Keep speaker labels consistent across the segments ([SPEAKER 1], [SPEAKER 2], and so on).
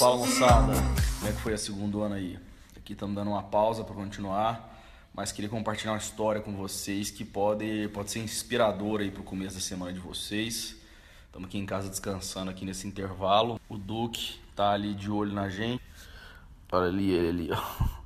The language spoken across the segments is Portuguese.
[SPEAKER 1] Fala moçada, como é que foi a segunda ano aí? Aqui estamos dando uma pausa para continuar, mas queria compartilhar uma história com vocês que pode, pode ser inspiradora aí para o começo da semana de vocês. Estamos aqui em casa descansando aqui nesse intervalo. O Duque tá ali de olho na gente. Olha ali ele ali, ó.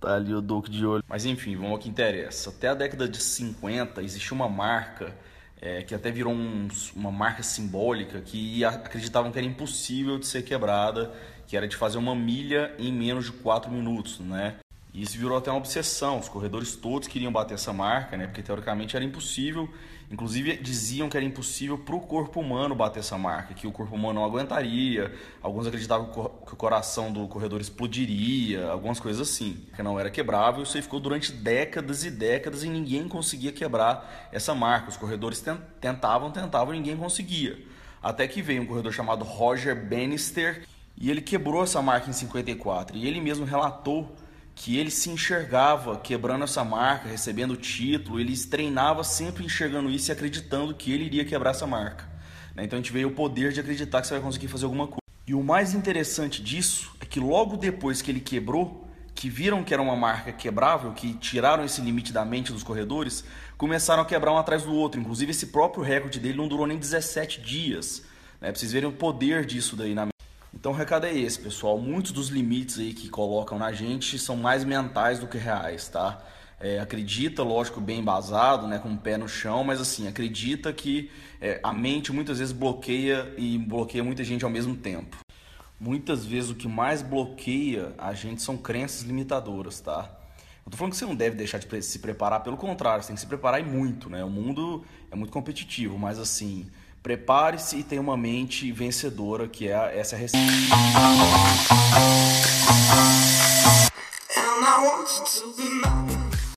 [SPEAKER 1] Tá ali o Duque de olho. Mas enfim, vamos ao que interessa. Até a década de 50 existia uma marca é, que até virou um, uma marca simbólica que acreditavam que era impossível de ser quebrada, que era de fazer uma milha em menos de 4 minutos, né? E isso virou até uma obsessão. Os corredores todos queriam bater essa marca, né? Porque teoricamente era impossível. Inclusive diziam que era impossível para o corpo humano bater essa marca, que o corpo humano não aguentaria. Alguns acreditavam que o coração do corredor explodiria, algumas coisas assim. Que não era quebrável. Isso aí ficou durante décadas e décadas e ninguém conseguia quebrar essa marca. Os corredores tentavam, tentavam ninguém conseguia. Até que veio um corredor chamado Roger Bannister e ele quebrou essa marca em 54. E ele mesmo relatou que ele se enxergava quebrando essa marca, recebendo o título, ele treinava sempre enxergando isso e acreditando que ele iria quebrar essa marca. Né? Então a gente veio o poder de acreditar que você vai conseguir fazer alguma coisa. E o mais interessante disso é que logo depois que ele quebrou, que viram que era uma marca quebrável, que tiraram esse limite da mente dos corredores, começaram a quebrar um atrás do outro. Inclusive esse próprio recorde dele não durou nem 17 dias. Né? Pra vocês verem o poder disso daí na então o recado é esse, pessoal. Muitos dos limites aí que colocam na gente são mais mentais do que reais, tá? É, acredita, lógico, bem embasado, né, com o pé no chão, mas assim, acredita que é, a mente muitas vezes bloqueia e bloqueia muita gente ao mesmo tempo. Muitas vezes o que mais bloqueia a gente são crenças limitadoras, tá? Não tô falando que você não deve deixar de se preparar, pelo contrário, você tem que se preparar e muito, né? O mundo é muito competitivo, mas assim, Prepare-se e tenha uma mente vencedora, que é essa receita.